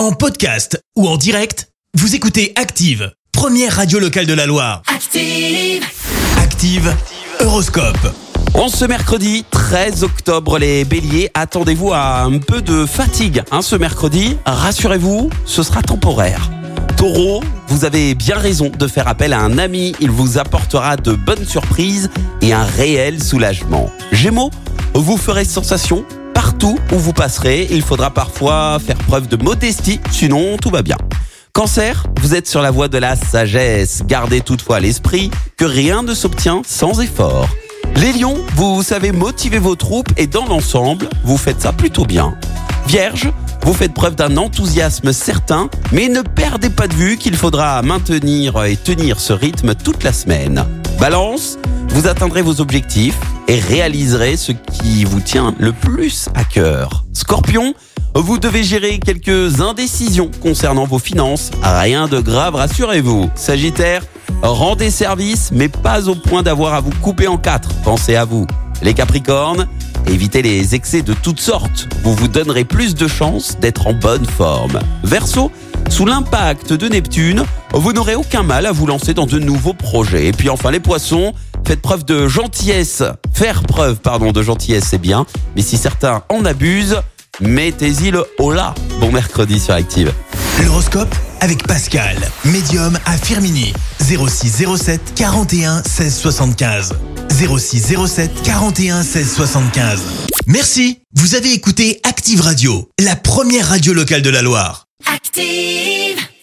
En podcast ou en direct, vous écoutez Active, première radio locale de la Loire. Active. Active, Horoscope. En ce mercredi 13 octobre, les béliers, attendez-vous à un peu de fatigue hein, ce mercredi. Rassurez-vous, ce sera temporaire. Taureau, vous avez bien raison de faire appel à un ami. Il vous apportera de bonnes surprises et un réel soulagement. Gémeaux, vous ferez sensation partout où vous passerez. Il faudra parfois faire preuve de modestie, sinon tout va bien. Cancer, vous êtes sur la voie de la sagesse. Gardez toutefois à l'esprit que rien ne s'obtient sans effort. Les lions, vous savez motiver vos troupes et dans l'ensemble, vous faites ça plutôt bien. Vierge, vous faites preuve d'un enthousiasme certain, mais ne perdez pas de vue qu'il faudra maintenir et tenir ce rythme toute la semaine. Balance, vous atteindrez vos objectifs et réaliserez ce qui vous tient le plus à cœur. Scorpion, vous devez gérer quelques indécisions concernant vos finances. Rien de grave, rassurez-vous. Sagittaire, rendez service, mais pas au point d'avoir à vous couper en quatre. Pensez à vous. Les Capricornes, évitez les excès de toutes sortes. Vous vous donnerez plus de chances d'être en bonne forme. Verseau, sous l'impact de Neptune, vous n'aurez aucun mal à vous lancer dans de nouveaux projets. Et puis enfin les poissons, faites preuve de gentillesse. Faire preuve, pardon, de gentillesse, c'est bien. Mais si certains en abusent, mettez-y le holà. Bon mercredi sur Active. L'horoscope avec Pascal, médium à Firmini. 06 07 41 16 75. 06 07 41 16 75. Merci, vous avez écouté Active Radio, la première radio locale de la Loire. Active.